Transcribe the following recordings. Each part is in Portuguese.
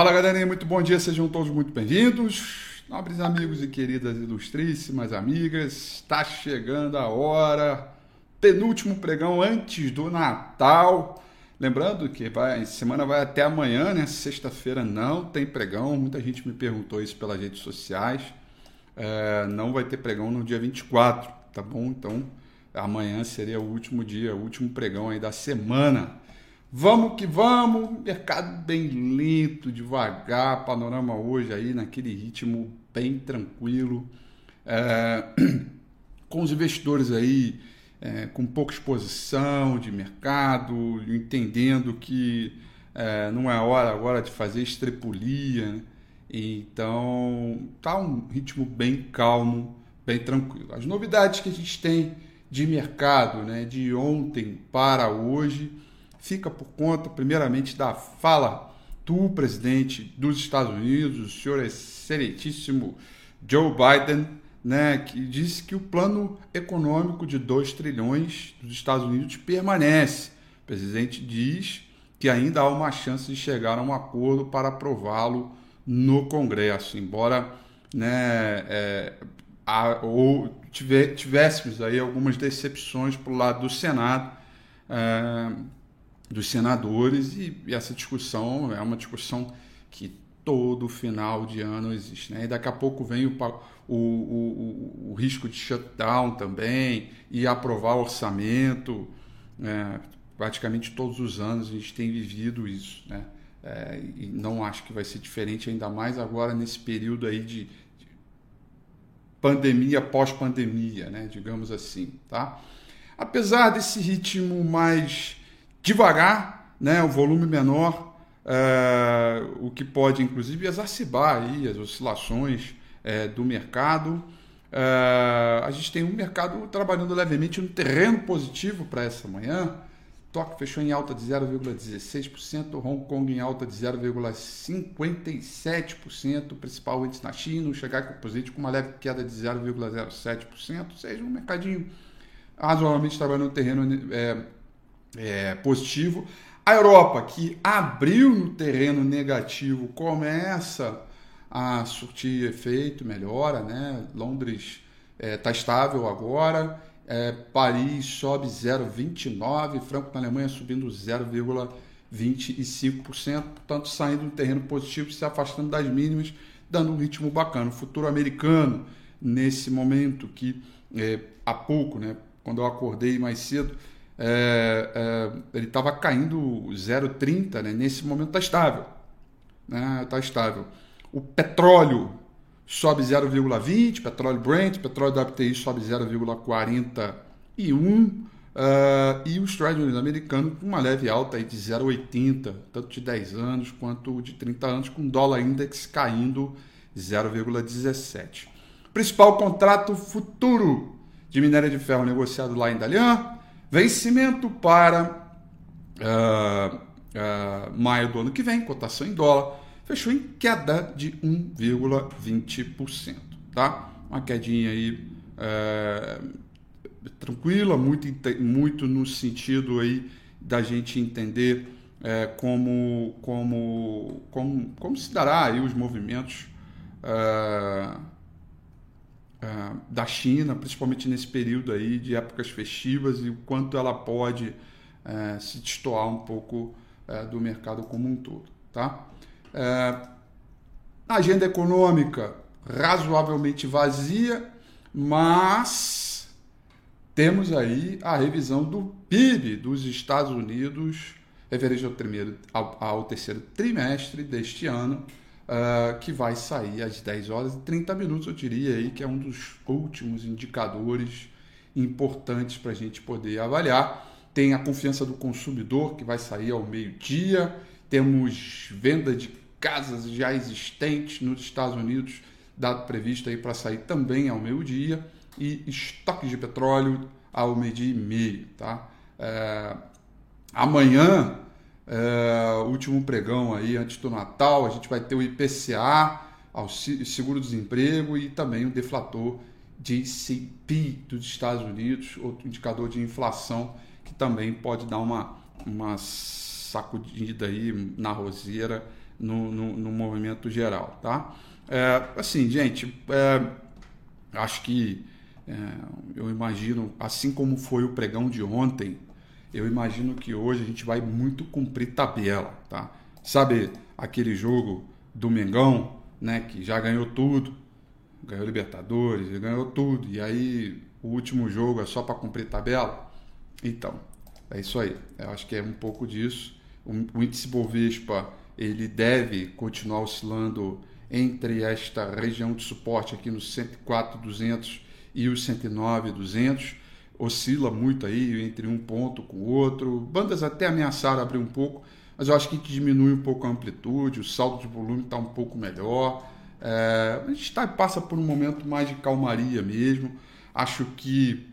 Fala galerinha, muito bom dia, sejam todos muito bem-vindos. Nobres amigos e queridas ilustríssimas amigas, está chegando a hora, penúltimo pregão antes do Natal. Lembrando que vai, semana vai até amanhã, né? Sexta-feira não tem pregão. Muita gente me perguntou isso pelas redes sociais. É, não vai ter pregão no dia 24, tá bom? Então amanhã seria o último dia, o último pregão aí da semana. Vamos que vamos, mercado bem lento, devagar, panorama hoje aí naquele ritmo bem tranquilo, é, com os investidores aí é, com pouca exposição de mercado, entendendo que é, não é hora agora de fazer estrepulia, né? então tá um ritmo bem calmo, bem tranquilo. As novidades que a gente tem de mercado, né, de ontem para hoje fica por conta, primeiramente, da fala do presidente dos Estados Unidos, o senhor excelentíssimo Joe Biden, né, que disse que o plano econômico de 2 trilhões dos Estados Unidos permanece. O presidente diz que ainda há uma chance de chegar a um acordo para aprová-lo no Congresso, embora né, é, a, ou tiver, tivéssemos aí algumas decepções para o lado do Senado. É, dos senadores e, e, essa discussão é uma discussão que todo final de ano existe. Né? E daqui a pouco vem o, o, o, o risco de shutdown também e aprovar orçamento. Né? Praticamente todos os anos a gente tem vivido isso. Né? É, e não acho que vai ser diferente, ainda mais agora nesse período aí de, de pandemia, pós-pandemia, né? digamos assim. Tá? Apesar desse ritmo mais devagar, né, o volume menor, é, o que pode inclusive exacerbar aí as oscilações é, do mercado. É, a gente tem um mercado trabalhando levemente no terreno positivo para essa manhã. Tóquio fechou em alta de 0,16%, Hong Kong em alta de 0,57%, o principal índice na China, o Shanghai Composite com uma leve queda de 0,07%, ou seja, um mercadinho razoavelmente trabalhando no terreno é, é, positivo. A Europa, que abriu no terreno negativo, começa a surtir efeito, melhora, né? Londres está é, tá estável agora, é, Paris sobe 0,29%, Franco na Alemanha subindo 0,25%, portanto saindo do terreno positivo, se afastando das mínimas, dando um ritmo bacana. O futuro americano, nesse momento que é, há pouco, né, quando eu acordei mais cedo, é, é, ele estava caindo 0,30, né? nesse momento está estável. Né? Está estável. O petróleo sobe 0,20, petróleo Brent, petróleo WTI sobe 0,41 uh, e o Treasury americano com uma leve alta aí de 0,80, tanto de 10 anos quanto de 30 anos, com dólar index caindo 0,17. Principal contrato futuro de minério de ferro negociado lá em Dalian, Vencimento para uh, uh, maio do ano que vem, cotação em dólar, fechou em queda de 1,20%. Tá? Uma quedinha aí uh, tranquila, muito, muito no sentido aí da gente entender é, como, como, como, como se dará aí os movimentos uh, da China, principalmente nesse período aí de épocas festivas e o quanto ela pode uh, se destoar um pouco uh, do mercado como um todo. Tá? a agenda econômica razoavelmente vazia, mas temos aí a revisão do PIB dos Estados Unidos referente ao, primeiro, ao, ao terceiro trimestre deste ano, uh, que vai sair às 10 horas e 30 minutos, eu diria aí que é um dos últimos indicadores importantes para a gente poder avaliar. Tem a confiança do consumidor, que vai sair ao meio-dia. Temos venda de casas já existentes nos Estados Unidos, dado previsto aí para sair também ao meio-dia. E estoques de petróleo ao meio-dia e meio. Tá? É, amanhã é, último pregão aí antes do Natal, a gente vai ter o IPCA, seguro-desemprego e também o deflator JCP dos Estados Unidos, outro indicador de inflação que também pode dar uma, uma sacudida aí na roseira no, no, no movimento geral, tá? É, assim, gente, é, acho que é, eu imagino, assim como foi o pregão de ontem, eu imagino que hoje a gente vai muito cumprir tabela, tá? Sabe aquele jogo do Mengão, né, que já ganhou tudo, ganhou Libertadores, ganhou tudo, e aí o último jogo é só para cumprir tabela? Então, é isso aí. Eu acho que é um pouco disso. O índice Bovespa ele deve continuar oscilando entre esta região de suporte aqui nos 104,200 e os 109,200. Oscila muito aí entre um ponto com o outro. Bandas até ameaçaram abrir um pouco, mas eu acho que diminui um pouco a amplitude, o saldo de volume está um pouco melhor. É, a gente tá, passa por um momento mais de calmaria mesmo. Acho que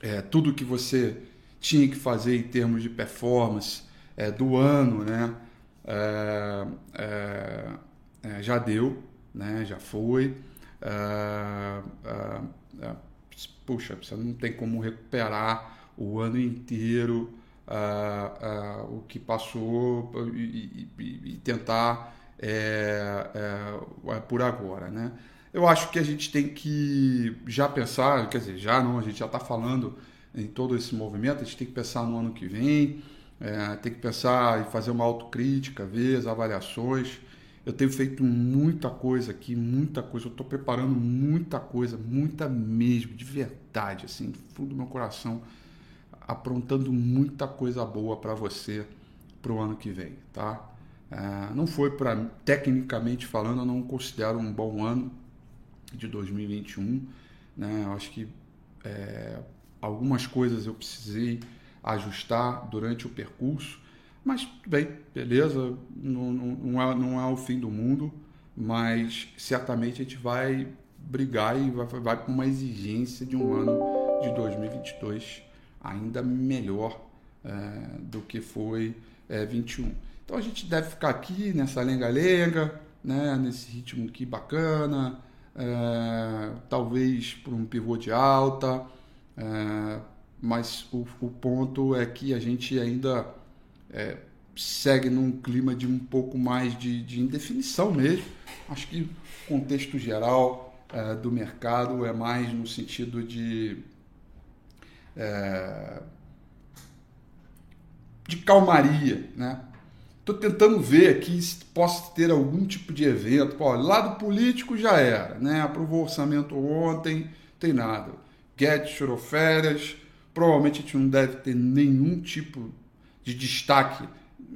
é, tudo que você tinha que fazer em termos de performance é, do ano, né? É, é, é já deu, né? Já foi. É, puxa, você não tem como recuperar o ano inteiro o que passou e, e, e tentar por agora, né? Eu acho que a gente tem que já pensar, quer dizer, já não, a gente já está falando em todo esse movimento, a gente tem que pensar no ano que vem, é, tem que pensar e fazer uma autocrítica, ver as avaliações. Eu tenho feito muita coisa aqui, muita coisa. Eu estou preparando muita coisa, muita mesmo, de verdade, assim, do fundo do meu coração, aprontando muita coisa boa para você para o ano que vem, tá? É, não foi para, tecnicamente falando, eu não considero um bom ano de 2021, né? Eu acho que é, algumas coisas eu precisei ajustar durante o percurso, mas bem, beleza, não, não, é, não é o fim do mundo, mas certamente a gente vai brigar e vai, vai com uma exigência de um ano de 2022 ainda melhor é, do que foi é, 21. Então a gente deve ficar aqui nessa lenga-lenga, né, nesse ritmo aqui bacana, é, talvez por um pivô de alta, é, mas o, o, ponto é que a gente ainda é, segue num clima de um pouco mais de, de indefinição mesmo. Acho que o contexto geral é, do mercado é mais no sentido de é, de calmaria, né? Estou tentando ver aqui se posso ter algum tipo de evento. Pô, lado político já era, né? Aprovou o orçamento ontem, tem nada. Guedes tirou férias, provavelmente a gente não deve ter nenhum tipo de destaque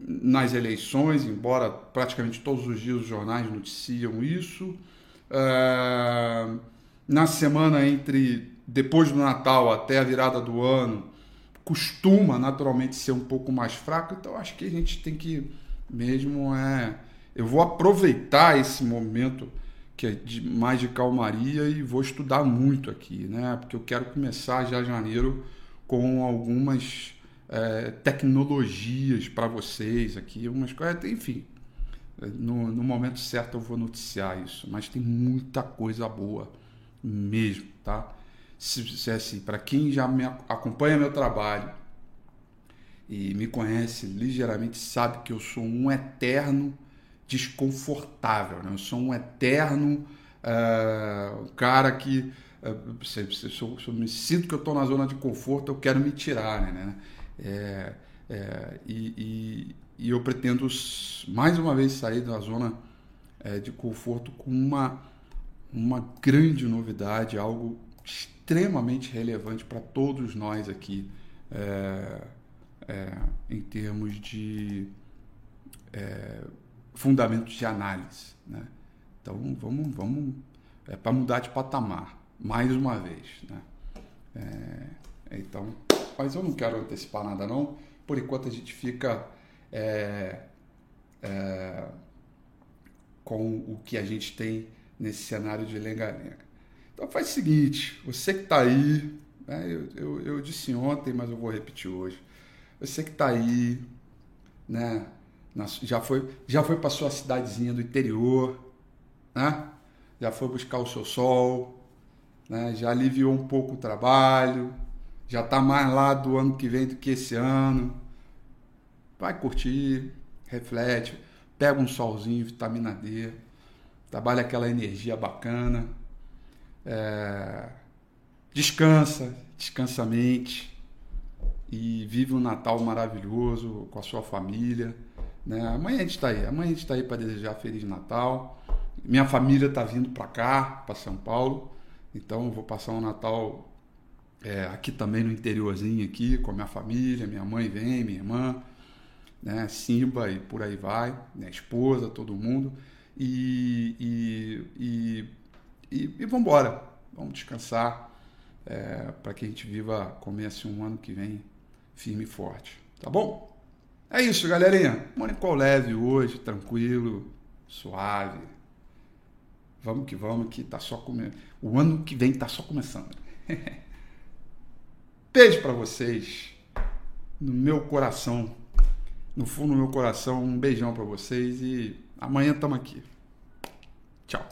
nas eleições, embora praticamente todos os dias os jornais noticiam isso. Uh, na semana entre depois do Natal até a virada do ano, costuma naturalmente ser um pouco mais fraco, então acho que a gente tem que mesmo é. Eu vou aproveitar esse momento que é de mais de calmaria e vou estudar muito aqui, né? Porque eu quero começar já janeiro com algumas é, tecnologias para vocês aqui, umas coisas, enfim. No, no momento certo eu vou noticiar isso, mas tem muita coisa boa mesmo, tá? Se, se assim, para quem já me acompanha meu trabalho e me conhece ligeiramente sabe que eu sou um eterno desconfortável, né? Eu sou um eterno uh, cara que uh, se, se, se, eu, me sinto que eu estou na zona de conforto, eu quero me tirar, né? É, é, e, e, e, eu pretendo mais uma vez sair da zona é, de conforto com uma, uma grande novidade, algo extremamente relevante para todos nós aqui, é, é, em termos de é, fundamentos de análise. Né? Então vamos, vamos é para mudar de patamar, mais uma vez. Né? Então, mas eu não quero antecipar nada não. Por enquanto a gente fica é, é, com o que a gente tem nesse cenário de lenga-lenga. Então faz o seguinte, você que está aí, né, eu, eu, eu, disse ontem, mas eu vou repetir hoje. Você que está aí, né, já foi, já foi para sua cidadezinha do interior, né? Já foi buscar o seu sol, né? Já aliviou um pouco o trabalho, já está mais lá do ano que vem do que esse ano. Vai curtir, reflete, pega um solzinho, vitamina D, trabalha aquela energia bacana, é, descansa, descansa a mente e vive um Natal maravilhoso com a sua família. Né? Amanhã a gente está aí, amanhã a gente está aí para desejar Feliz Natal. Minha família está vindo para cá, para São Paulo, então vou passar um Natal é, aqui também no interiorzinho aqui com a minha família, minha mãe vem, minha irmã, né, Simba e por aí vai, minha esposa, todo mundo e e, e, e, e vamos embora, vamos descansar é, para que a gente viva, comece um ano que vem firme e forte, tá bom? É isso, galerinha. Mônica leve hoje, tranquilo, suave. Vamos que vamos, que tá só começando. O ano que vem tá só começando. Beijo para vocês. No meu coração. No fundo do meu coração, um beijão para vocês e amanhã estamos aqui. Tchau.